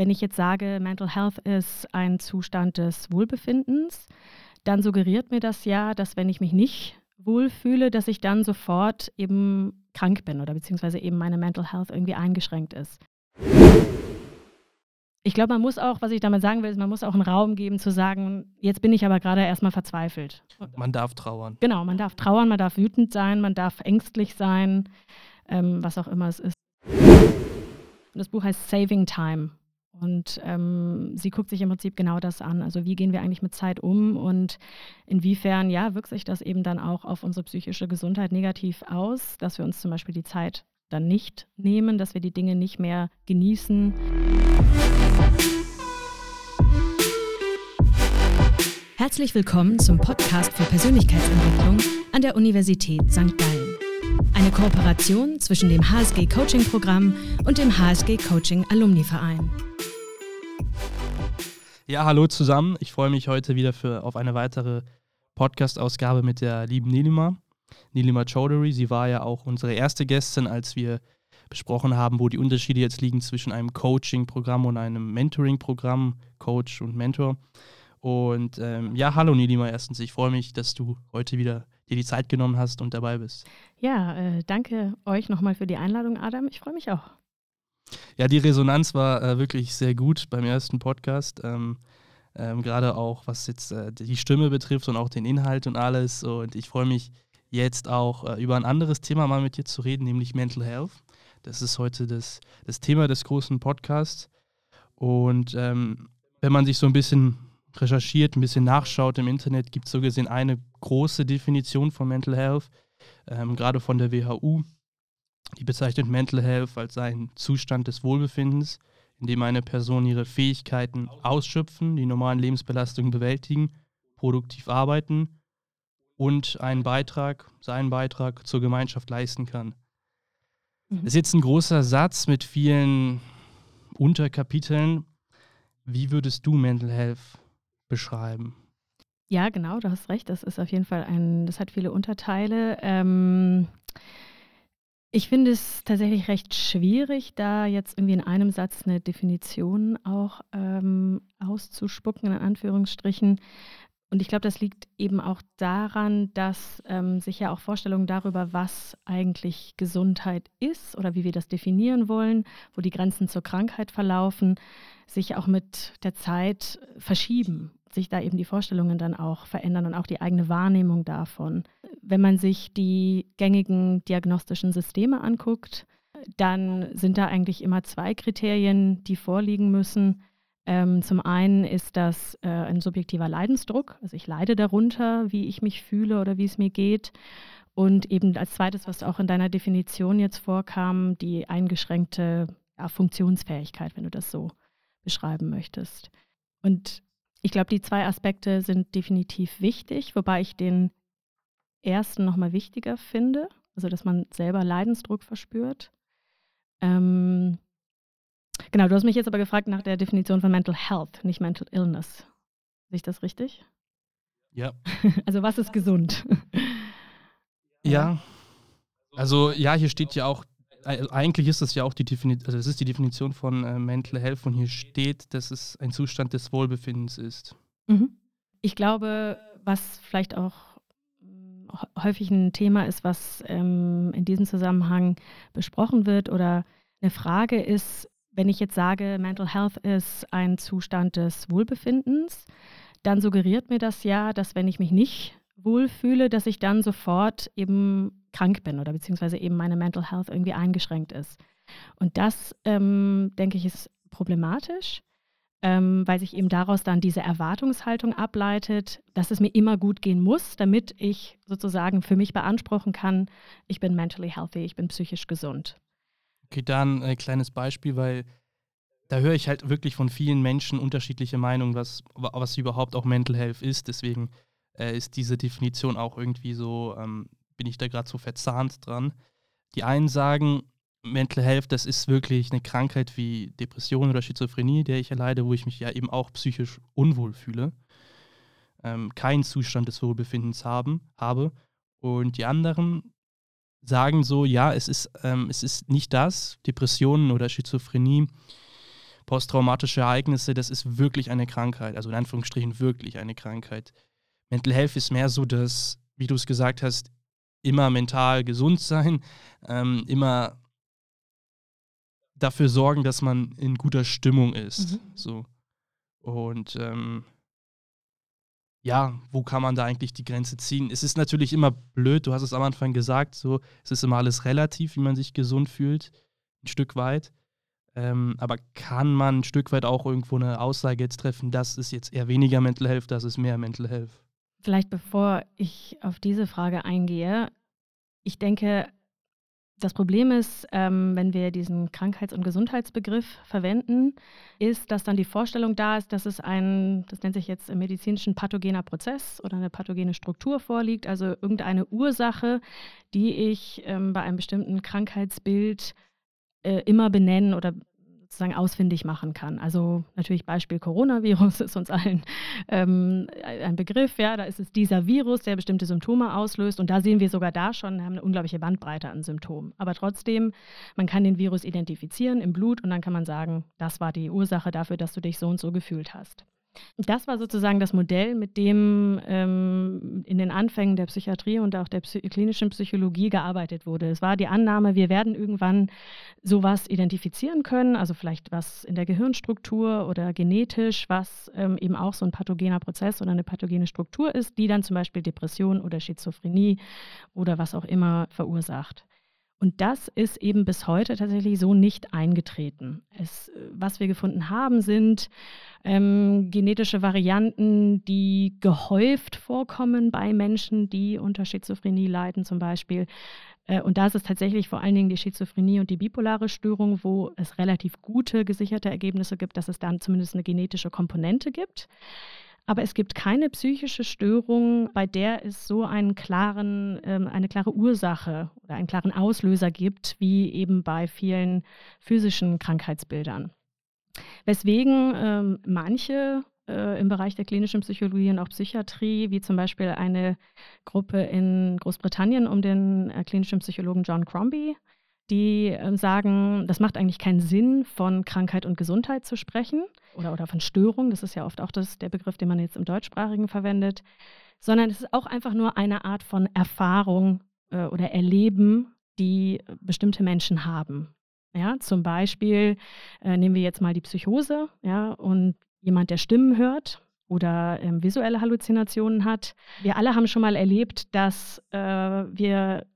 wenn ich jetzt sage, Mental Health ist ein Zustand des Wohlbefindens, dann suggeriert mir das ja, dass wenn ich mich nicht wohlfühle, dass ich dann sofort eben krank bin oder beziehungsweise eben meine Mental Health irgendwie eingeschränkt ist. Ich glaube, man muss auch, was ich damit sagen will, ist, man muss auch einen Raum geben zu sagen, jetzt bin ich aber gerade erstmal verzweifelt. Man darf trauern. Genau, man darf trauern, man darf wütend sein, man darf ängstlich sein, ähm, was auch immer es ist. Und das Buch heißt Saving Time. Und ähm, sie guckt sich im Prinzip genau das an. Also wie gehen wir eigentlich mit Zeit um und inwiefern, ja, wirkt sich das eben dann auch auf unsere psychische Gesundheit negativ aus, dass wir uns zum Beispiel die Zeit dann nicht nehmen, dass wir die Dinge nicht mehr genießen. Herzlich willkommen zum Podcast für Persönlichkeitsentwicklung an der Universität St. Gallen. Eine Kooperation zwischen dem HSG Coaching Programm und dem HSG Coaching Alumni Verein. Ja, hallo zusammen. Ich freue mich heute wieder für, auf eine weitere Podcast-Ausgabe mit der lieben Nilima. Nilima Chaudhary. Sie war ja auch unsere erste Gästin, als wir besprochen haben, wo die Unterschiede jetzt liegen zwischen einem Coaching-Programm und einem Mentoring-Programm, Coach und Mentor. Und ähm, ja, hallo Nilima erstens. Ich freue mich, dass du heute wieder dir die Zeit genommen hast und dabei bist. Ja, äh, danke euch nochmal für die Einladung, Adam. Ich freue mich auch. Ja, die Resonanz war äh, wirklich sehr gut beim ersten Podcast. Ähm, ähm, Gerade auch, was jetzt äh, die Stimme betrifft und auch den Inhalt und alles. Und ich freue mich jetzt auch äh, über ein anderes Thema mal mit dir zu reden, nämlich Mental Health. Das ist heute das, das Thema des großen Podcasts. Und ähm, wenn man sich so ein bisschen recherchiert, ein bisschen nachschaut im Internet, gibt es so gesehen eine große Definition von Mental Health, ähm, gerade von der WHO. Die bezeichnet Mental Health als einen Zustand des Wohlbefindens, in dem eine Person ihre Fähigkeiten ausschöpfen, die normalen Lebensbelastungen bewältigen, produktiv arbeiten und einen Beitrag, seinen Beitrag zur Gemeinschaft leisten kann. Mhm. Das ist jetzt ein großer Satz mit vielen Unterkapiteln. Wie würdest du Mental Health beschreiben? Ja, genau, du hast recht. Das ist auf jeden Fall ein, das hat viele Unterteile. Ähm, ich finde es tatsächlich recht schwierig, da jetzt irgendwie in einem Satz eine Definition auch ähm, auszuspucken, in Anführungsstrichen. Und ich glaube, das liegt eben auch daran, dass ähm, sich ja auch Vorstellungen darüber, was eigentlich Gesundheit ist oder wie wir das definieren wollen, wo die Grenzen zur Krankheit verlaufen, sich auch mit der Zeit verschieben sich da eben die Vorstellungen dann auch verändern und auch die eigene Wahrnehmung davon. Wenn man sich die gängigen diagnostischen Systeme anguckt, dann sind da eigentlich immer zwei Kriterien, die vorliegen müssen. Ähm, zum einen ist das äh, ein subjektiver Leidensdruck, also ich leide darunter, wie ich mich fühle oder wie es mir geht. Und eben als zweites, was auch in deiner Definition jetzt vorkam, die eingeschränkte ja, Funktionsfähigkeit, wenn du das so beschreiben möchtest. Und ich glaube, die zwei Aspekte sind definitiv wichtig, wobei ich den ersten nochmal wichtiger finde, also dass man selber Leidensdruck verspürt. Ähm, genau, du hast mich jetzt aber gefragt nach der Definition von Mental Health, nicht Mental Illness. Sehe ich das richtig? Ja. Also was ist gesund? Ja. Also ja, hier steht ja auch eigentlich ist das ja auch die Definition, also das ist die Definition von äh, Mental Health und hier steht, dass es ein Zustand des Wohlbefindens ist. Mhm. Ich glaube, was vielleicht auch hm, häufig ein Thema ist, was ähm, in diesem Zusammenhang besprochen wird oder eine Frage ist, wenn ich jetzt sage, Mental Health ist ein Zustand des Wohlbefindens, dann suggeriert mir das ja, dass wenn ich mich nicht wohlfühle, dass ich dann sofort eben krank bin oder beziehungsweise eben meine Mental Health irgendwie eingeschränkt ist. Und das, ähm, denke ich, ist problematisch, ähm, weil sich eben daraus dann diese Erwartungshaltung ableitet, dass es mir immer gut gehen muss, damit ich sozusagen für mich beanspruchen kann, ich bin mentally healthy, ich bin psychisch gesund. Okay, dann ein kleines Beispiel, weil da höre ich halt wirklich von vielen Menschen unterschiedliche Meinungen, was, was überhaupt auch Mental Health ist. Deswegen äh, ist diese Definition auch irgendwie so, ähm, bin ich da gerade so verzahnt dran. Die einen sagen, Mental Health, das ist wirklich eine Krankheit wie Depression oder Schizophrenie, der ich erleide, wo ich mich ja eben auch psychisch unwohl fühle, ähm, keinen Zustand des Wohlbefindens haben, habe. Und die anderen sagen so, ja, es ist, ähm, es ist nicht das, Depressionen oder Schizophrenie posttraumatische Ereignisse, das ist wirklich eine Krankheit, also in Anführungsstrichen wirklich eine Krankheit. Mental Health ist mehr so das, wie du es gesagt hast, immer mental gesund sein, ähm, immer dafür sorgen, dass man in guter Stimmung ist. Mhm. So. Und ähm, ja, wo kann man da eigentlich die Grenze ziehen? Es ist natürlich immer blöd, du hast es am Anfang gesagt, so, es ist immer alles relativ, wie man sich gesund fühlt, ein Stück weit. Ähm, aber kann man ein Stück weit auch irgendwo eine Aussage jetzt treffen, das ist jetzt eher weniger Mental Health, das ist mehr Mental Health? Vielleicht bevor ich auf diese Frage eingehe, ich denke, das Problem ist, ähm, wenn wir diesen Krankheits- und Gesundheitsbegriff verwenden, ist, dass dann die Vorstellung da ist, dass es ein, das nennt sich jetzt im medizinischen pathogener Prozess oder eine pathogene Struktur vorliegt, also irgendeine Ursache, die ich ähm, bei einem bestimmten Krankheitsbild äh, immer benennen oder sozusagen ausfindig machen kann. Also natürlich Beispiel Coronavirus ist uns allen ähm, ein Begriff. Ja, da ist es dieser Virus, der bestimmte Symptome auslöst. Und da sehen wir sogar da schon, haben eine unglaubliche Bandbreite an Symptomen. Aber trotzdem, man kann den Virus identifizieren im Blut und dann kann man sagen, das war die Ursache dafür, dass du dich so und so gefühlt hast. Das war sozusagen das Modell, mit dem ähm, in den Anfängen der Psychiatrie und auch der Psy klinischen Psychologie gearbeitet wurde. Es war die Annahme, wir werden irgendwann sowas identifizieren können, also vielleicht was in der Gehirnstruktur oder genetisch, was ähm, eben auch so ein pathogener Prozess oder eine pathogene Struktur ist, die dann zum Beispiel Depression oder Schizophrenie oder was auch immer verursacht. Und das ist eben bis heute tatsächlich so nicht eingetreten. Es, was wir gefunden haben, sind ähm, genetische Varianten, die gehäuft vorkommen bei Menschen, die unter Schizophrenie leiden zum Beispiel. Äh, und da ist es tatsächlich vor allen Dingen die Schizophrenie und die bipolare Störung, wo es relativ gute gesicherte Ergebnisse gibt, dass es dann zumindest eine genetische Komponente gibt. Aber es gibt keine psychische Störung, bei der es so einen klaren, ähm, eine klare Ursache oder einen klaren Auslöser gibt, wie eben bei vielen physischen Krankheitsbildern. Weswegen ähm, manche äh, im Bereich der klinischen Psychologie und auch Psychiatrie, wie zum Beispiel eine Gruppe in Großbritannien um den äh, klinischen Psychologen John Crombie, die äh, sagen, das macht eigentlich keinen Sinn, von Krankheit und Gesundheit zu sprechen oder, oder von Störung. Das ist ja oft auch das, der Begriff, den man jetzt im Deutschsprachigen verwendet, sondern es ist auch einfach nur eine Art von Erfahrung äh, oder Erleben, die bestimmte Menschen haben. Ja, zum Beispiel äh, nehmen wir jetzt mal die Psychose, ja, und jemand, der Stimmen hört oder ähm, visuelle Halluzinationen hat. Wir alle haben schon mal erlebt, dass äh, wir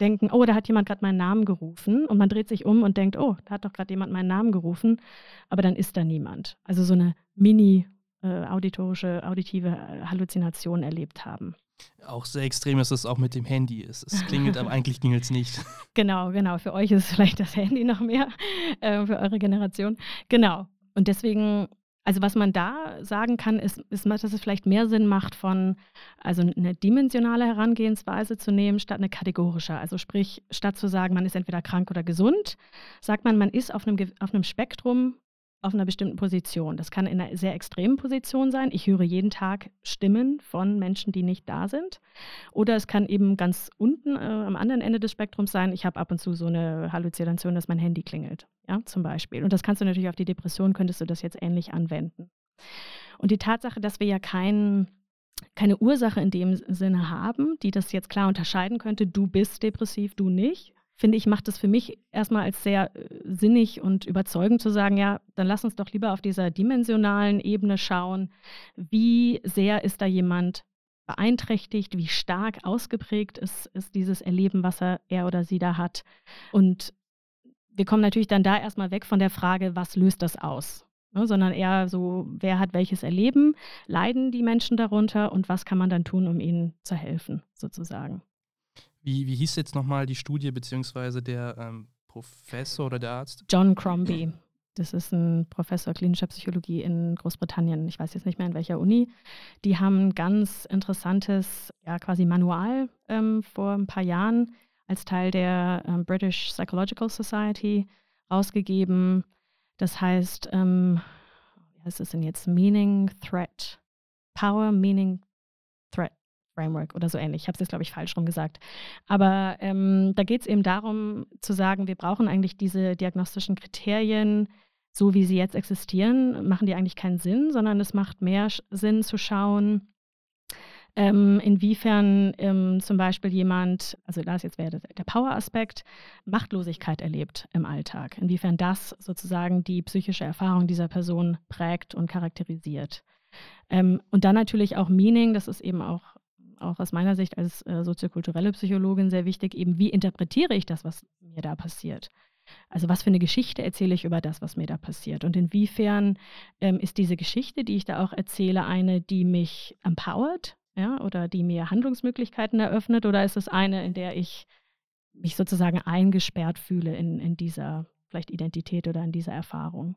denken, oh, da hat jemand gerade meinen Namen gerufen und man dreht sich um und denkt, oh, da hat doch gerade jemand meinen Namen gerufen, aber dann ist da niemand. Also so eine mini äh, auditorische, auditive äh, Halluzination erlebt haben. Auch sehr extrem ist es auch mit dem Handy. Es, es klingelt, aber eigentlich klingelt es nicht. Genau, genau. Für euch ist vielleicht das Handy noch mehr, äh, für eure Generation. Genau. Und deswegen also was man da sagen kann, ist, ist, dass es vielleicht mehr Sinn macht, von also eine dimensionale Herangehensweise zu nehmen, statt eine kategorische. Also sprich, statt zu sagen, man ist entweder krank oder gesund, sagt man, man ist auf einem, auf einem Spektrum auf einer bestimmten Position. Das kann in einer sehr extremen Position sein. Ich höre jeden Tag Stimmen von Menschen, die nicht da sind. Oder es kann eben ganz unten äh, am anderen Ende des Spektrums sein. Ich habe ab und zu so eine Halluzination, dass mein Handy klingelt, ja, zum Beispiel. Und das kannst du natürlich auf die Depression, könntest du das jetzt ähnlich anwenden. Und die Tatsache, dass wir ja kein, keine Ursache in dem Sinne haben, die das jetzt klar unterscheiden könnte, du bist depressiv, du nicht, finde ich, macht es für mich erstmal als sehr äh, sinnig und überzeugend zu sagen, ja, dann lass uns doch lieber auf dieser dimensionalen Ebene schauen, wie sehr ist da jemand beeinträchtigt, wie stark ausgeprägt ist, ist dieses Erleben, was er, er oder sie da hat. Und wir kommen natürlich dann da erstmal weg von der Frage, was löst das aus? Ne, sondern eher so, wer hat welches Erleben, leiden die Menschen darunter und was kann man dann tun, um ihnen zu helfen, sozusagen. Wie, wie hieß jetzt nochmal die Studie, beziehungsweise der ähm, Professor oder der Arzt? John Crombie. Das ist ein Professor klinischer Psychologie in Großbritannien. Ich weiß jetzt nicht mehr in welcher Uni. Die haben ein ganz interessantes, ja, quasi Manual ähm, vor ein paar Jahren als Teil der ähm, British Psychological Society rausgegeben. Das heißt, ähm, wie heißt es denn jetzt? Meaning, Threat. Power, Meaning, Threat. Framework oder so ähnlich. Ich habe es jetzt, glaube ich, falsch rum gesagt. Aber ähm, da geht es eben darum zu sagen, wir brauchen eigentlich diese diagnostischen Kriterien so wie sie jetzt existieren, machen die eigentlich keinen Sinn, sondern es macht mehr Sinn zu schauen, ähm, inwiefern ähm, zum Beispiel jemand, also das jetzt wäre der Power-Aspekt, Machtlosigkeit erlebt im Alltag, inwiefern das sozusagen die psychische Erfahrung dieser Person prägt und charakterisiert. Ähm, und dann natürlich auch Meaning, das ist eben auch, auch aus meiner Sicht als äh, soziokulturelle Psychologin sehr wichtig, eben wie interpretiere ich das, was mir da passiert. Also was für eine Geschichte erzähle ich über das, was mir da passiert? Und inwiefern ähm, ist diese Geschichte, die ich da auch erzähle, eine, die mich empowert, ja, oder die mir Handlungsmöglichkeiten eröffnet, oder ist es eine, in der ich mich sozusagen eingesperrt fühle in, in dieser vielleicht Identität oder in dieser Erfahrung?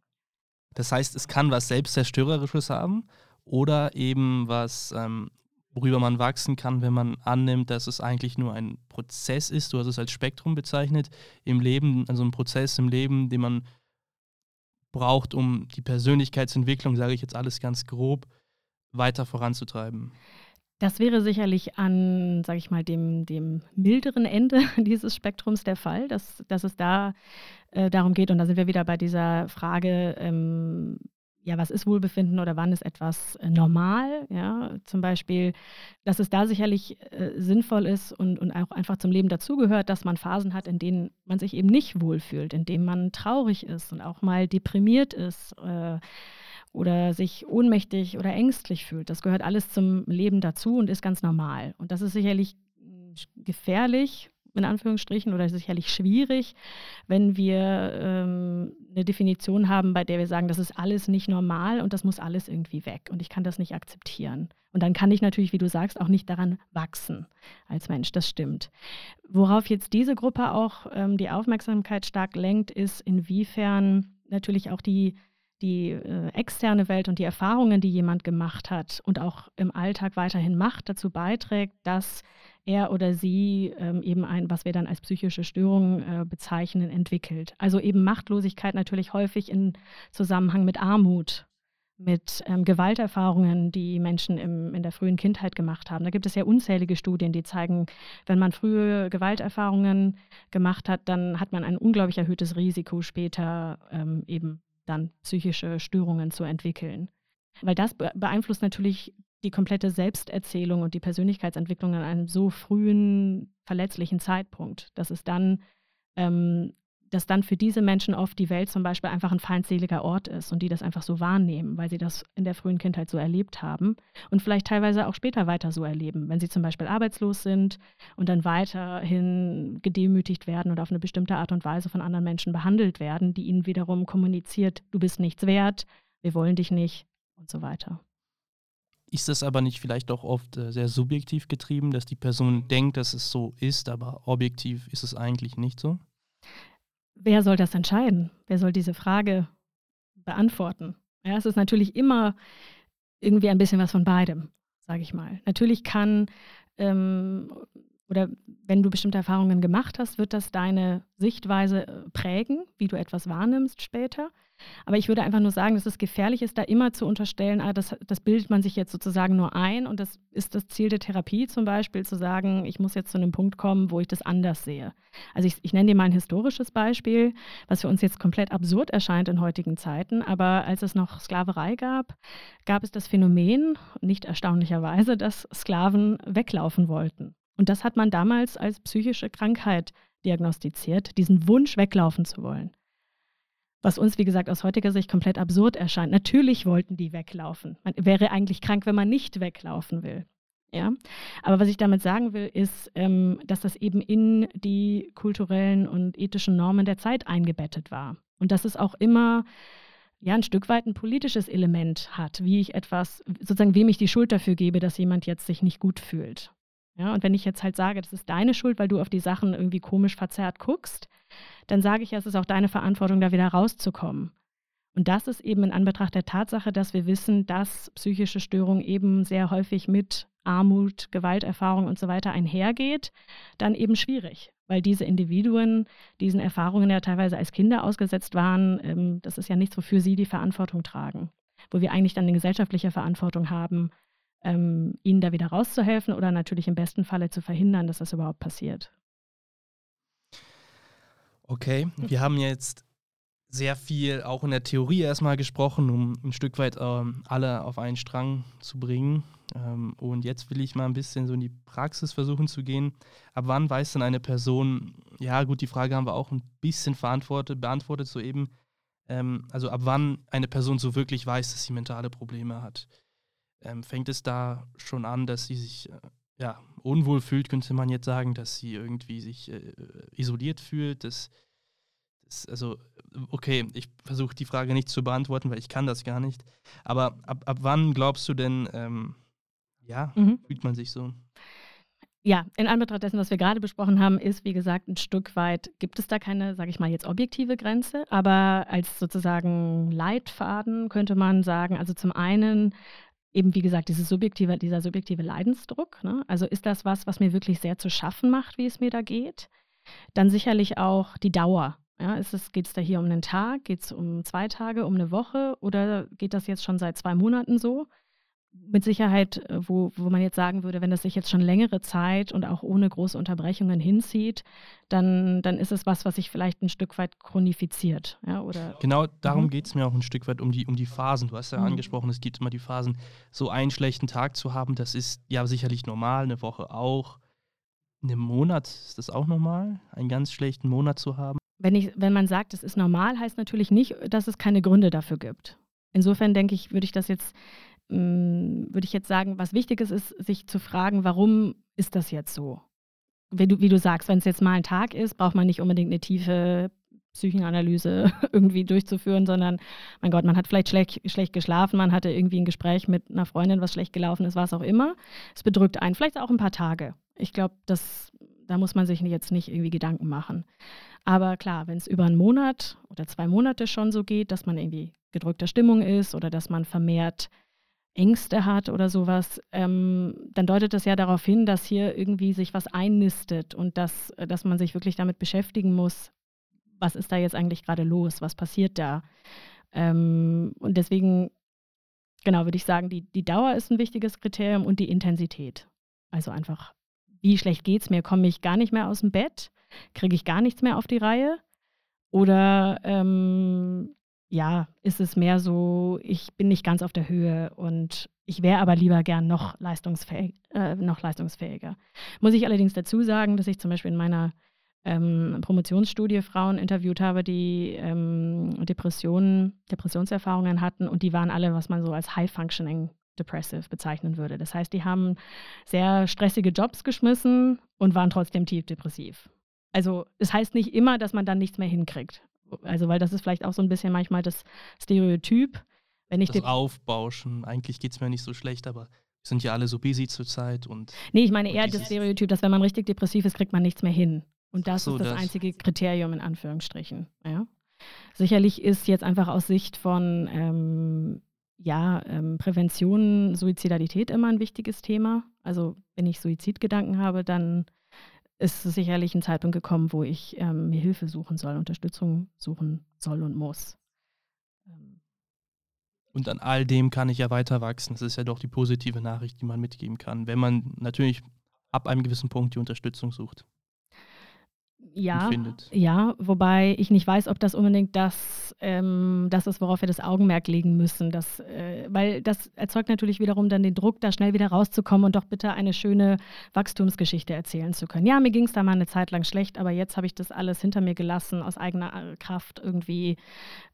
Das heißt, es kann was Selbstzerstörerisches haben oder eben was ähm, worüber man wachsen kann, wenn man annimmt, dass es eigentlich nur ein Prozess ist. Du hast es als Spektrum bezeichnet im Leben, also ein Prozess im Leben, den man braucht, um die Persönlichkeitsentwicklung, sage ich jetzt alles ganz grob, weiter voranzutreiben. Das wäre sicherlich an, sage ich mal, dem, dem milderen Ende dieses Spektrums der Fall, dass, dass es da äh, darum geht, und da sind wir wieder bei dieser Frage, ähm, ja, was ist Wohlbefinden oder wann ist etwas äh, normal? Ja, zum Beispiel, dass es da sicherlich äh, sinnvoll ist und, und auch einfach zum Leben dazugehört, dass man Phasen hat, in denen man sich eben nicht wohlfühlt, in denen man traurig ist und auch mal deprimiert ist äh, oder sich ohnmächtig oder ängstlich fühlt. Das gehört alles zum Leben dazu und ist ganz normal. Und das ist sicherlich hm, gefährlich in Anführungsstrichen, oder sicherlich schwierig, wenn wir ähm, eine Definition haben, bei der wir sagen, das ist alles nicht normal und das muss alles irgendwie weg und ich kann das nicht akzeptieren. Und dann kann ich natürlich, wie du sagst, auch nicht daran wachsen als Mensch, das stimmt. Worauf jetzt diese Gruppe auch ähm, die Aufmerksamkeit stark lenkt, ist, inwiefern natürlich auch die die äh, externe Welt und die Erfahrungen, die jemand gemacht hat und auch im Alltag weiterhin macht, dazu beiträgt, dass er oder sie ähm, eben ein, was wir dann als psychische Störung äh, bezeichnen, entwickelt. Also eben Machtlosigkeit natürlich häufig in Zusammenhang mit Armut, mit ähm, Gewalterfahrungen, die Menschen im, in der frühen Kindheit gemacht haben. Da gibt es ja unzählige Studien, die zeigen, wenn man frühe Gewalterfahrungen gemacht hat, dann hat man ein unglaublich erhöhtes Risiko, später ähm, eben dann psychische Störungen zu entwickeln. Weil das beeinflusst natürlich die komplette Selbsterzählung und die Persönlichkeitsentwicklung an einem so frühen, verletzlichen Zeitpunkt, dass es dann, ähm, dass dann für diese Menschen oft die Welt zum Beispiel einfach ein feindseliger Ort ist und die das einfach so wahrnehmen, weil sie das in der frühen Kindheit so erlebt haben und vielleicht teilweise auch später weiter so erleben, wenn sie zum Beispiel arbeitslos sind und dann weiterhin gedemütigt werden oder auf eine bestimmte Art und Weise von anderen Menschen behandelt werden, die ihnen wiederum kommuniziert, du bist nichts wert, wir wollen dich nicht und so weiter. Ist das aber nicht vielleicht auch oft äh, sehr subjektiv getrieben, dass die Person denkt, dass es so ist, aber objektiv ist es eigentlich nicht so? Wer soll das entscheiden? Wer soll diese Frage beantworten? Ja, es ist natürlich immer irgendwie ein bisschen was von beidem, sage ich mal. Natürlich kann ähm, oder wenn du bestimmte Erfahrungen gemacht hast, wird das deine Sichtweise äh, prägen, wie du etwas wahrnimmst später. Aber ich würde einfach nur sagen, dass es gefährlich ist, da immer zu unterstellen, ah, das, das bildet man sich jetzt sozusagen nur ein und das ist das Ziel der Therapie zum Beispiel, zu sagen, ich muss jetzt zu einem Punkt kommen, wo ich das anders sehe. Also ich, ich nenne dir mal ein historisches Beispiel, was für uns jetzt komplett absurd erscheint in heutigen Zeiten, aber als es noch Sklaverei gab, gab es das Phänomen, nicht erstaunlicherweise, dass Sklaven weglaufen wollten. Und das hat man damals als psychische Krankheit diagnostiziert, diesen Wunsch weglaufen zu wollen. Was uns, wie gesagt, aus heutiger Sicht komplett absurd erscheint. Natürlich wollten die weglaufen. Man wäre eigentlich krank, wenn man nicht weglaufen will. Ja? Aber was ich damit sagen will, ist, ähm, dass das eben in die kulturellen und ethischen Normen der Zeit eingebettet war. Und dass es auch immer ja, ein Stück weit ein politisches Element hat, wie ich etwas, sozusagen, wem ich die Schuld dafür gebe, dass jemand jetzt sich nicht gut fühlt. Ja, und wenn ich jetzt halt sage, das ist deine Schuld, weil du auf die Sachen irgendwie komisch verzerrt guckst, dann sage ich ja, es ist auch deine Verantwortung, da wieder rauszukommen. Und das ist eben in Anbetracht der Tatsache, dass wir wissen, dass psychische Störung eben sehr häufig mit Armut, Gewalterfahrung und so weiter einhergeht, dann eben schwierig, weil diese Individuen diesen Erfahrungen ja teilweise als Kinder ausgesetzt waren. Ähm, das ist ja nichts, wofür sie die Verantwortung tragen, wo wir eigentlich dann eine gesellschaftliche Verantwortung haben, ähm, ihnen da wieder rauszuhelfen oder natürlich im besten Falle zu verhindern, dass das überhaupt passiert. Okay, wir haben jetzt sehr viel auch in der Theorie erstmal gesprochen, um ein Stück weit ähm, alle auf einen Strang zu bringen. Ähm, und jetzt will ich mal ein bisschen so in die Praxis versuchen zu gehen. Ab wann weiß denn eine Person, ja gut, die Frage haben wir auch ein bisschen verantwortet, beantwortet soeben. Ähm, also ab wann eine Person so wirklich weiß, dass sie mentale Probleme hat. Ähm, fängt es da schon an, dass sie sich äh, ja, unwohl fühlt, könnte man jetzt sagen, dass sie irgendwie sich äh, isoliert fühlt, dass also, okay, ich versuche die Frage nicht zu beantworten, weil ich kann das gar nicht. Aber ab, ab wann glaubst du denn, ähm, ja, mhm. fühlt man sich so? Ja, in Anbetracht dessen, was wir gerade besprochen haben, ist, wie gesagt, ein Stück weit, gibt es da keine, sage ich mal, jetzt objektive Grenze, aber als sozusagen Leitfaden könnte man sagen, also zum einen eben, wie gesagt, dieses subjektive, dieser subjektive Leidensdruck. Ne? Also ist das was, was mir wirklich sehr zu schaffen macht, wie es mir da geht? Dann sicherlich auch die Dauer. Ja, geht es da hier um einen Tag, geht es um zwei Tage, um eine Woche oder geht das jetzt schon seit zwei Monaten so? Mit Sicherheit, äh, wo, wo man jetzt sagen würde, wenn das sich jetzt schon längere Zeit und auch ohne große Unterbrechungen hinzieht, dann, dann ist es was, was sich vielleicht ein Stück weit chronifiziert. Ja, oder, genau darum mhm. geht es mir auch ein Stück weit um die, um die Phasen. Du hast ja mhm. angesprochen, es gibt immer die Phasen, so einen schlechten Tag zu haben, das ist ja sicherlich normal, eine Woche auch. Einen Monat ist das auch normal, einen ganz schlechten Monat zu haben wenn, ich, wenn man sagt, es ist normal, heißt natürlich nicht, dass es keine Gründe dafür gibt. Insofern denke ich, würde ich das jetzt, würde ich jetzt sagen, was wichtig ist, ist, sich zu fragen, warum ist das jetzt so? Wie du, wie du sagst, wenn es jetzt mal ein Tag ist, braucht man nicht unbedingt eine tiefe Psychenanalyse irgendwie durchzuführen, sondern, mein Gott, man hat vielleicht schlecht, schlecht geschlafen, man hatte irgendwie ein Gespräch mit einer Freundin, was schlecht gelaufen ist, was auch immer. Es bedrückt einen, vielleicht auch ein paar Tage. Ich glaube, da muss man sich jetzt nicht irgendwie Gedanken machen. Aber klar, wenn es über einen Monat oder zwei Monate schon so geht, dass man irgendwie gedrückter Stimmung ist oder dass man vermehrt Ängste hat oder sowas, ähm, dann deutet das ja darauf hin, dass hier irgendwie sich was einnistet und dass, dass man sich wirklich damit beschäftigen muss, was ist da jetzt eigentlich gerade los, was passiert da. Ähm, und deswegen, genau, würde ich sagen, die, die Dauer ist ein wichtiges Kriterium und die Intensität. Also einfach, wie schlecht geht es mir? Komme ich gar nicht mehr aus dem Bett? kriege ich gar nichts mehr auf die Reihe? Oder ähm, ja, ist es mehr so, ich bin nicht ganz auf der Höhe und ich wäre aber lieber gern noch, leistungsfähig, äh, noch leistungsfähiger. Muss ich allerdings dazu sagen, dass ich zum Beispiel in meiner ähm, Promotionsstudie Frauen interviewt habe, die ähm, Depressionen, Depressionserfahrungen hatten und die waren alle, was man so als High-Functioning Depressive bezeichnen würde. Das heißt, die haben sehr stressige Jobs geschmissen und waren trotzdem tief depressiv. Also es das heißt nicht immer, dass man dann nichts mehr hinkriegt. Also weil das ist vielleicht auch so ein bisschen manchmal das Stereotyp. Wenn ich das Aufbauschen, eigentlich geht es mir nicht so schlecht, aber wir sind ja alle so busy zurzeit und. Nee, ich meine eher das Stereotyp, dass wenn man richtig depressiv ist, kriegt man nichts mehr hin. Und das so, ist das, das, einzige Kriterium in Anführungsstrichen. Ja. Sicherlich ist jetzt einfach aus Sicht von ähm, ja, ähm, Prävention, Suizidalität immer ein wichtiges Thema. Also wenn ich Suizidgedanken habe, dann ist sicherlich ein Zeitpunkt gekommen, wo ich ähm, mir Hilfe suchen soll, Unterstützung suchen soll und muss. Ähm. Und an all dem kann ich ja weiter wachsen. Das ist ja doch die positive Nachricht, die man mitgeben kann, wenn man natürlich ab einem gewissen Punkt die Unterstützung sucht ja, Ja, wobei ich nicht weiß, ob das unbedingt das, ähm, das ist, worauf wir das Augenmerk legen müssen. Das, äh, weil das erzeugt natürlich wiederum dann den Druck, da schnell wieder rauszukommen und doch bitte eine schöne Wachstumsgeschichte erzählen zu können. Ja, mir ging es da mal eine Zeit lang schlecht, aber jetzt habe ich das alles hinter mir gelassen, aus eigener äh, Kraft irgendwie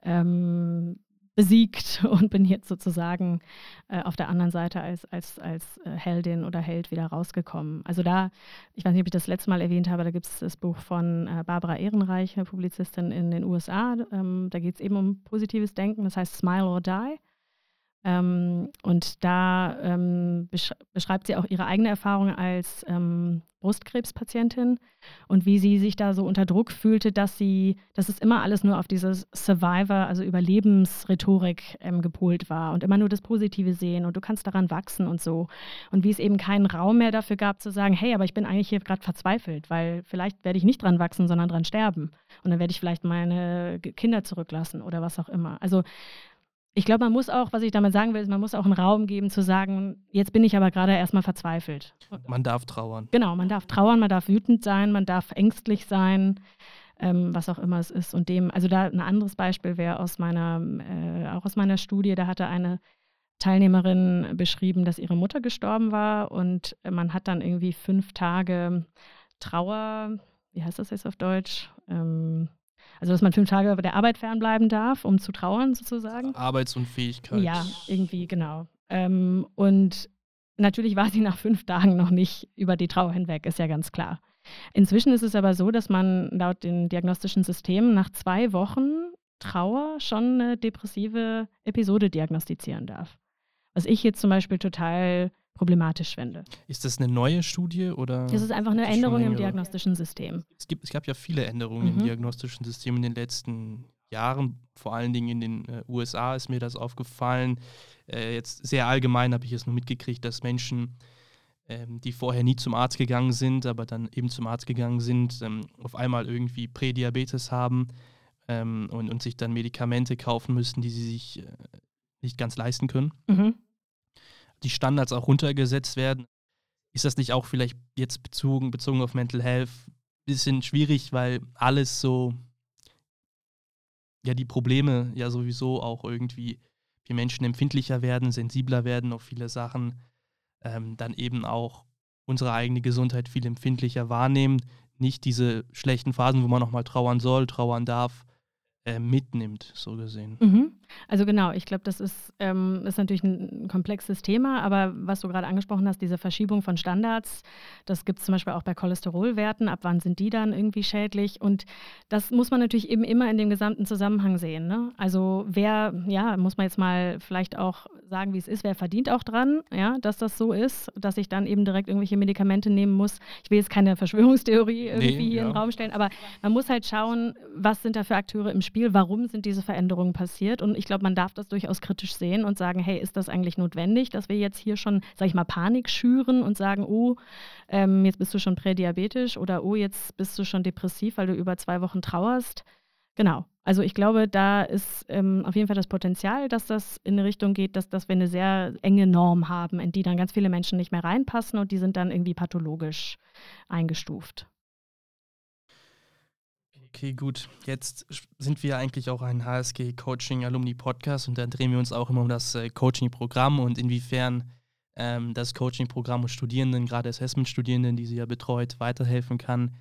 ähm, besiegt und bin jetzt sozusagen äh, auf der anderen Seite als, als, als äh, Heldin oder Held wieder rausgekommen. Also da, ich weiß nicht, ob ich das letzte Mal erwähnt habe, da gibt es das Buch von äh, Barbara Ehrenreich, Publizistin in den USA. Ähm, da geht es eben um positives Denken, das heißt Smile or Die. Ähm, und da ähm, besch beschreibt sie auch ihre eigene Erfahrung als ähm, Brustkrebspatientin und wie sie sich da so unter Druck fühlte, dass sie, dass es immer alles nur auf dieses Survivor, also Überlebensrhetorik ähm, gepolt war und immer nur das Positive sehen und du kannst daran wachsen und so. Und wie es eben keinen Raum mehr dafür gab zu sagen, hey, aber ich bin eigentlich hier gerade verzweifelt, weil vielleicht werde ich nicht dran wachsen, sondern dran sterben. Und dann werde ich vielleicht meine Kinder zurücklassen oder was auch immer. Also ich glaube, man muss auch, was ich damit sagen will, ist, man muss auch einen Raum geben zu sagen, jetzt bin ich aber gerade erstmal verzweifelt. Man darf trauern. Genau, man darf trauern, man darf wütend sein, man darf ängstlich sein. ähm, was auch immer es ist. Und dem, also da ein anderes Beispiel wäre aus meiner, äh, auch aus meiner Studie, da hatte eine Teilnehmerin beschrieben, dass ihre Mutter gestorben war und man hat dann irgendwie fünf Tage Trauer, wie heißt das jetzt auf Deutsch? Ähm, also, dass man fünf Tage der Arbeit fernbleiben darf, um zu trauern sozusagen. Arbeitsunfähigkeit. Ja, irgendwie, genau. Ähm, und natürlich war sie nach fünf Tagen noch nicht über die Trauer hinweg, ist ja ganz klar. Inzwischen ist es aber so, dass man laut den diagnostischen Systemen nach zwei Wochen Trauer schon eine depressive Episode diagnostizieren darf. Was ich jetzt zum Beispiel total problematisch finde. Ist das eine neue Studie oder? Das ist einfach eine Änderung im diagnostischen System. Es, gibt, es gab ja viele Änderungen mhm. im diagnostischen System in den letzten Jahren, vor allen Dingen in den äh, USA ist mir das aufgefallen. Äh, jetzt sehr allgemein habe ich es nur mitgekriegt, dass Menschen, ähm, die vorher nie zum Arzt gegangen sind, aber dann eben zum Arzt gegangen sind, ähm, auf einmal irgendwie Prädiabetes haben ähm, und, und, sich dann Medikamente kaufen müssen, die sie sich äh, nicht ganz leisten können. Mhm die Standards auch runtergesetzt werden. Ist das nicht auch vielleicht jetzt bezogen, bezogen auf Mental Health ein bisschen schwierig, weil alles so, ja, die Probleme ja sowieso auch irgendwie, wir Menschen empfindlicher werden, sensibler werden auf viele Sachen, ähm, dann eben auch unsere eigene Gesundheit viel empfindlicher wahrnehmen, nicht diese schlechten Phasen, wo man nochmal trauern soll, trauern darf, äh, mitnimmt, so gesehen. Mhm. Also genau, ich glaube, das ist, ähm, ist natürlich ein komplexes Thema, aber was du gerade angesprochen hast, diese Verschiebung von Standards, das gibt es zum Beispiel auch bei Cholesterolwerten, ab wann sind die dann irgendwie schädlich? Und das muss man natürlich eben immer in dem gesamten Zusammenhang sehen. Ne? Also wer, ja, muss man jetzt mal vielleicht auch sagen, wie es ist, wer verdient auch dran, ja, dass das so ist, dass ich dann eben direkt irgendwelche Medikamente nehmen muss. Ich will jetzt keine Verschwörungstheorie irgendwie nee, hier ja. in den Raum stellen, aber man muss halt schauen, was sind da für Akteure im Spiel, warum sind diese Veränderungen passiert und ich glaube, man darf das durchaus kritisch sehen und sagen, hey, ist das eigentlich notwendig, dass wir jetzt hier schon, sag ich mal, Panik schüren und sagen, oh, ähm, jetzt bist du schon prädiabetisch oder oh, jetzt bist du schon depressiv, weil du über zwei Wochen trauerst. Genau. Also ich glaube, da ist ähm, auf jeden Fall das Potenzial, dass das in eine Richtung geht, dass, dass wir eine sehr enge Norm haben, in die dann ganz viele Menschen nicht mehr reinpassen und die sind dann irgendwie pathologisch eingestuft. Okay, gut. Jetzt sind wir eigentlich auch ein HSG Coaching Alumni Podcast und da drehen wir uns auch immer um das äh, Coaching-Programm und inwiefern ähm, das Coaching-Programm Studierenden, gerade Assessment-Studierenden, die sie ja betreut, weiterhelfen kann.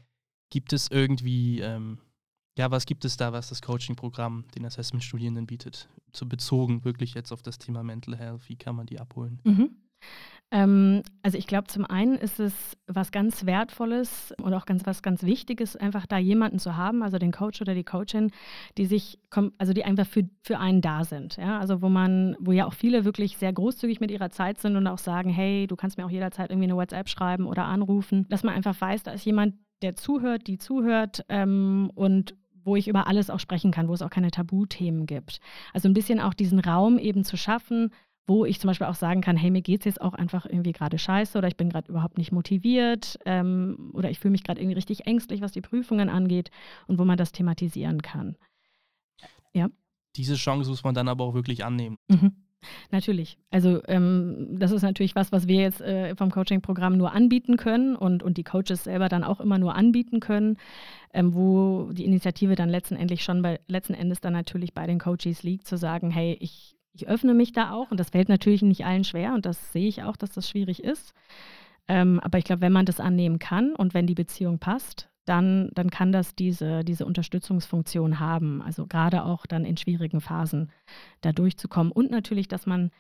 Gibt es irgendwie, ähm, ja, was gibt es da, was das Coaching-Programm den Assessment-Studierenden bietet? So bezogen wirklich jetzt auf das Thema Mental Health, wie kann man die abholen? Mhm. Ähm, also ich glaube, zum einen ist es was ganz Wertvolles und auch ganz was ganz Wichtiges, einfach da jemanden zu haben, also den Coach oder die Coachin, die sich, also die einfach für, für einen da sind. Ja? Also wo man, wo ja auch viele wirklich sehr großzügig mit ihrer Zeit sind und auch sagen, hey, du kannst mir auch jederzeit irgendwie eine WhatsApp schreiben oder anrufen, dass man einfach weiß, da ist jemand, der zuhört, die zuhört ähm, und wo ich über alles auch sprechen kann, wo es auch keine Tabuthemen gibt. Also ein bisschen auch diesen Raum eben zu schaffen, wo ich zum Beispiel auch sagen kann, hey, mir geht es jetzt auch einfach irgendwie gerade scheiße oder ich bin gerade überhaupt nicht motiviert ähm, oder ich fühle mich gerade irgendwie richtig ängstlich, was die Prüfungen angeht und wo man das thematisieren kann. Ja. Diese Chance muss man dann aber auch wirklich annehmen. Mhm. Natürlich. Also ähm, das ist natürlich was, was wir jetzt äh, vom Coaching-Programm nur anbieten können und, und die Coaches selber dann auch immer nur anbieten können, ähm, wo die Initiative dann letztendlich schon bei, letzten Endes dann natürlich bei den Coaches liegt, zu sagen, hey, ich ich öffne mich da auch und das fällt natürlich nicht allen schwer und das sehe ich auch, dass das schwierig ist. Ähm, aber ich glaube, wenn man das annehmen kann und wenn die Beziehung passt, dann, dann kann das diese, diese Unterstützungsfunktion haben. Also gerade auch dann in schwierigen Phasen da durchzukommen. Und natürlich, dass man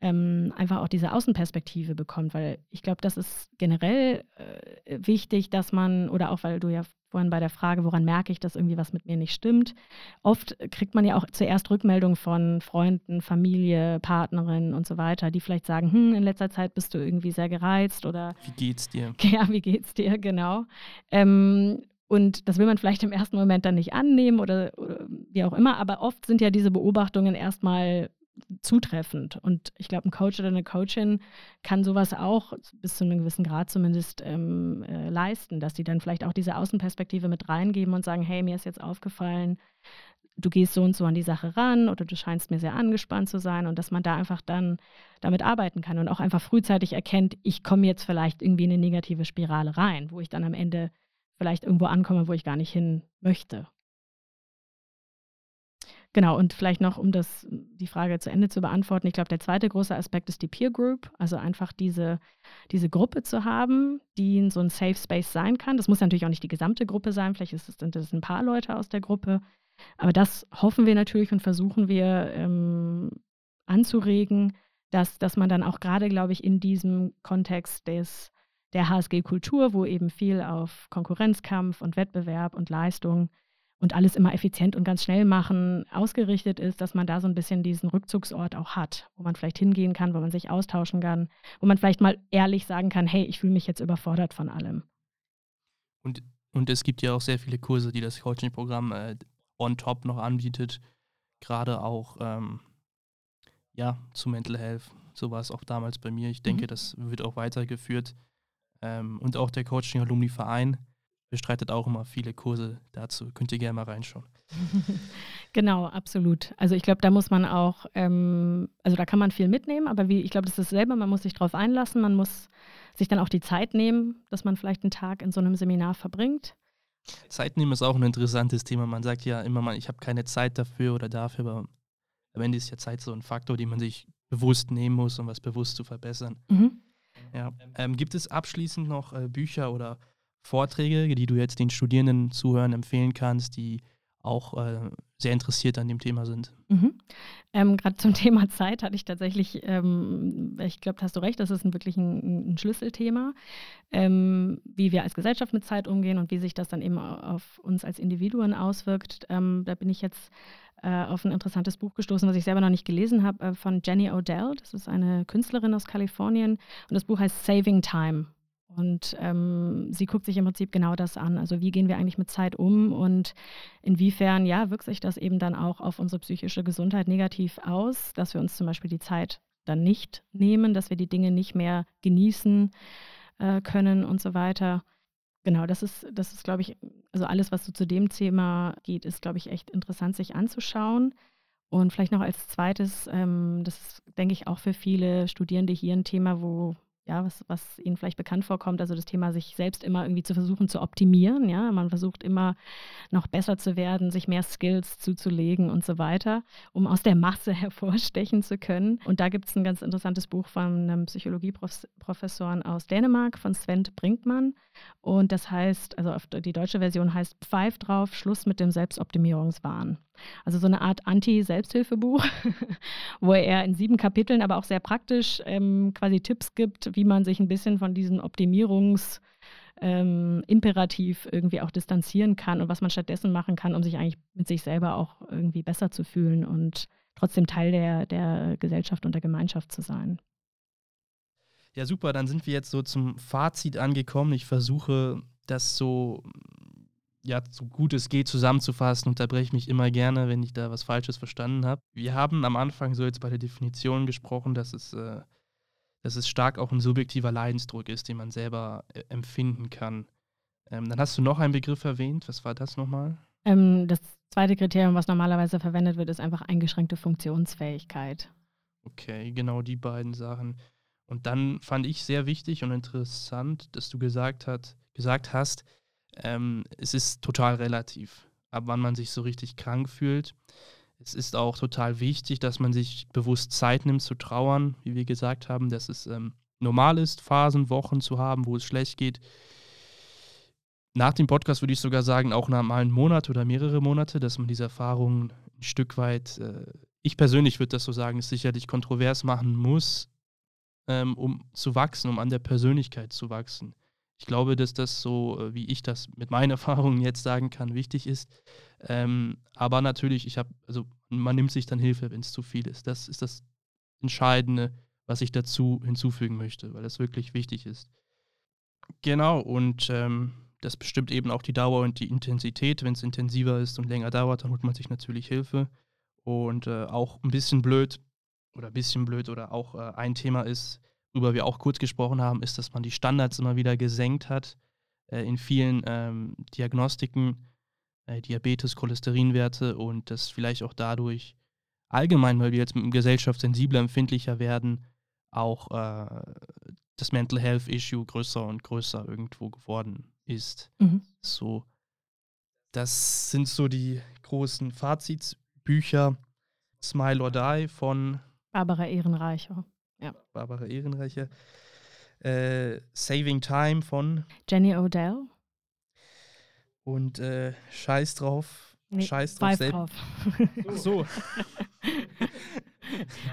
ähm, einfach auch diese Außenperspektive bekommt, weil ich glaube, das ist generell äh, wichtig, dass man, oder auch weil du ja vorhin bei der Frage, woran merke ich, dass irgendwie was mit mir nicht stimmt, oft kriegt man ja auch zuerst Rückmeldung von Freunden, Familie, Partnerinnen und so weiter, die vielleicht sagen, hm, in letzter Zeit bist du irgendwie sehr gereizt oder Wie geht's dir? Ja, wie geht's dir, genau. Ähm, und das will man vielleicht im ersten Moment dann nicht annehmen oder, oder wie auch immer, aber oft sind ja diese Beobachtungen erstmal zutreffend. Und ich glaube, ein Coach oder eine Coachin kann sowas auch bis zu einem gewissen Grad zumindest ähm, äh, leisten, dass sie dann vielleicht auch diese Außenperspektive mit reingeben und sagen, hey, mir ist jetzt aufgefallen, du gehst so und so an die Sache ran oder du scheinst mir sehr angespannt zu sein und dass man da einfach dann damit arbeiten kann und auch einfach frühzeitig erkennt, ich komme jetzt vielleicht irgendwie in eine negative Spirale rein, wo ich dann am Ende vielleicht irgendwo ankomme, wo ich gar nicht hin möchte. Genau, und vielleicht noch, um das, die Frage zu Ende zu beantworten, ich glaube, der zweite große Aspekt ist die Peer Group, also einfach diese, diese Gruppe zu haben, die so ein Safe Space sein kann. Das muss natürlich auch nicht die gesamte Gruppe sein, vielleicht ist es, sind es ein paar Leute aus der Gruppe, aber das hoffen wir natürlich und versuchen wir ähm, anzuregen, dass, dass man dann auch gerade, glaube ich, in diesem Kontext des, der HSG-Kultur, wo eben viel auf Konkurrenzkampf und Wettbewerb und Leistung und alles immer effizient und ganz schnell machen ausgerichtet ist, dass man da so ein bisschen diesen Rückzugsort auch hat, wo man vielleicht hingehen kann, wo man sich austauschen kann, wo man vielleicht mal ehrlich sagen kann, hey, ich fühle mich jetzt überfordert von allem. Und, und es gibt ja auch sehr viele Kurse, die das Coaching-Programm äh, on top noch anbietet, gerade auch ähm, ja, zu Mental Health. So war es auch damals bei mir. Ich denke, mhm. das wird auch weitergeführt. Ähm, und auch der Coaching Alumni Verein bestreitet auch immer viele Kurse dazu. Könnt ihr gerne mal reinschauen. genau, absolut. Also ich glaube, da muss man auch, ähm, also da kann man viel mitnehmen, aber wie, ich glaube, das ist dasselbe, man muss sich darauf einlassen, man muss sich dann auch die Zeit nehmen, dass man vielleicht einen Tag in so einem Seminar verbringt. Zeit nehmen ist auch ein interessantes Thema. Man sagt ja immer mal, ich habe keine Zeit dafür oder dafür, aber am Ende ist ja Zeit so ein Faktor, den man sich bewusst nehmen muss, um was bewusst zu verbessern. Mhm. Ja. Ähm, gibt es abschließend noch äh, Bücher oder Vorträge, die du jetzt den Studierenden zuhören empfehlen kannst, die auch äh, sehr interessiert an dem Thema sind. Mhm. Ähm, Gerade zum Thema Zeit hatte ich tatsächlich, ähm, ich glaube, hast du recht, das ist ein, wirklich ein, ein Schlüsselthema, ähm, wie wir als Gesellschaft mit Zeit umgehen und wie sich das dann eben auf uns als Individuen auswirkt. Ähm, da bin ich jetzt äh, auf ein interessantes Buch gestoßen, was ich selber noch nicht gelesen habe, äh, von Jenny Odell. Das ist eine Künstlerin aus Kalifornien und das Buch heißt Saving Time. Und ähm, sie guckt sich im Prinzip genau das an. Also wie gehen wir eigentlich mit Zeit um und inwiefern, ja, wirkt sich das eben dann auch auf unsere psychische Gesundheit negativ aus, dass wir uns zum Beispiel die Zeit dann nicht nehmen, dass wir die Dinge nicht mehr genießen äh, können und so weiter. Genau, das ist, das ist, glaube ich, also alles, was so zu dem Thema geht, ist, glaube ich, echt interessant, sich anzuschauen. Und vielleicht noch als zweites, ähm, das ist, denke ich, auch für viele Studierende hier ein Thema, wo ja, was, was Ihnen vielleicht bekannt vorkommt, also das Thema, sich selbst immer irgendwie zu versuchen zu optimieren, ja, man versucht immer noch besser zu werden, sich mehr Skills zuzulegen und so weiter, um aus der Masse hervorstechen zu können. Und da gibt es ein ganz interessantes Buch von einem Psychologieprofessor aus Dänemark, von Sven Brinkmann. Und das heißt, also die deutsche Version heißt Pfeif drauf, Schluss mit dem Selbstoptimierungswahn. Also so eine Art Anti-Selbsthilfebuch, wo er in sieben Kapiteln, aber auch sehr praktisch ähm, quasi Tipps gibt, wie man sich ein bisschen von diesem Optimierungs- ähm, Imperativ irgendwie auch distanzieren kann und was man stattdessen machen kann, um sich eigentlich mit sich selber auch irgendwie besser zu fühlen und trotzdem Teil der, der Gesellschaft und der Gemeinschaft zu sein. Ja, super, dann sind wir jetzt so zum Fazit angekommen. Ich versuche das so ja, so gut es geht zusammenzufassen, unterbreche mich immer gerne, wenn ich da was Falsches verstanden habe. Wir haben am Anfang so jetzt bei der Definition gesprochen, dass es, äh, dass es stark auch ein subjektiver Leidensdruck ist, den man selber äh, empfinden kann. Ähm, dann hast du noch einen Begriff erwähnt. Was war das nochmal? Ähm, das zweite Kriterium, was normalerweise verwendet wird, ist einfach eingeschränkte Funktionsfähigkeit. Okay, genau die beiden Sachen. Und dann fand ich sehr wichtig und interessant, dass du gesagt, hat, gesagt hast, ähm, es ist total relativ, ab wann man sich so richtig krank fühlt. Es ist auch total wichtig, dass man sich bewusst Zeit nimmt zu trauern, wie wir gesagt haben, dass es ähm, normal ist, Phasen, Wochen zu haben, wo es schlecht geht. Nach dem Podcast würde ich sogar sagen, auch nach mal einen Monat oder mehrere Monate, dass man diese Erfahrungen ein Stück weit, äh, ich persönlich würde das so sagen, sicherlich kontrovers machen muss, ähm, um zu wachsen, um an der Persönlichkeit zu wachsen. Ich glaube, dass das so, äh, wie ich das mit meinen Erfahrungen jetzt sagen kann, wichtig ist. Ähm, aber natürlich, ich habe, also man nimmt sich dann Hilfe, wenn es zu viel ist. Das ist das Entscheidende, was ich dazu hinzufügen möchte, weil das wirklich wichtig ist. Genau, und ähm, das bestimmt eben auch die Dauer und die Intensität. Wenn es intensiver ist und länger dauert, dann holt man sich natürlich Hilfe. Und äh, auch ein bisschen blöd oder ein bisschen blöd oder auch äh, ein Thema ist, worüber wir auch kurz gesprochen haben, ist, dass man die Standards immer wieder gesenkt hat äh, in vielen ähm, Diagnostiken, äh, Diabetes, Cholesterinwerte und dass vielleicht auch dadurch allgemein, weil wir jetzt mit Gesellschaft sensibler, empfindlicher werden, auch äh, das Mental Health Issue größer und größer irgendwo geworden ist. Mhm. So, das sind so die großen Fazitsbücher. Smile or Die von Barbara Ehrenreicher. Barbara Ehrenreicher. Äh, Saving Time von Jenny Odell. und äh, Scheiß drauf. Nee, Scheiß drauf selbst. drauf. Ach so.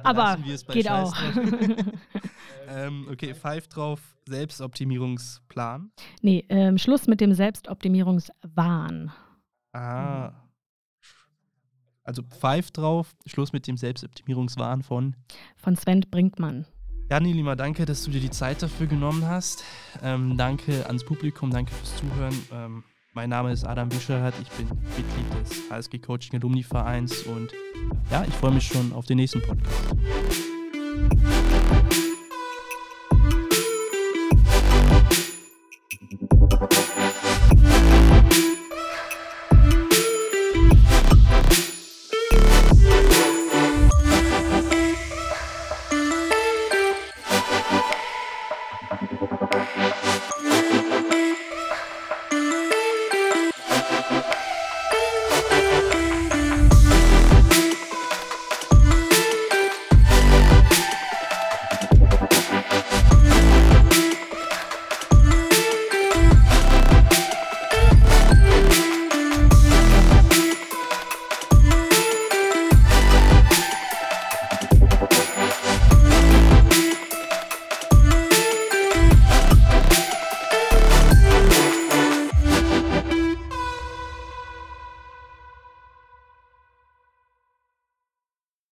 Aber geht Scheiß auch. ähm, okay, Pfeif drauf, Selbstoptimierungsplan. nee, ähm, Schluss mit dem Selbstoptimierungswahn. Ah. Also Pfeif drauf, Schluss mit dem Selbstoptimierungswahn von Von Sven Brinkmann. Ja, Nilima, danke, dass du dir die Zeit dafür genommen hast. Ähm, danke ans Publikum, danke fürs Zuhören. Ähm, mein Name ist Adam Wischerath, ich bin Mitglied des HSG Coaching Alumni Vereins und ja, ich freue mich schon auf den nächsten Podcast.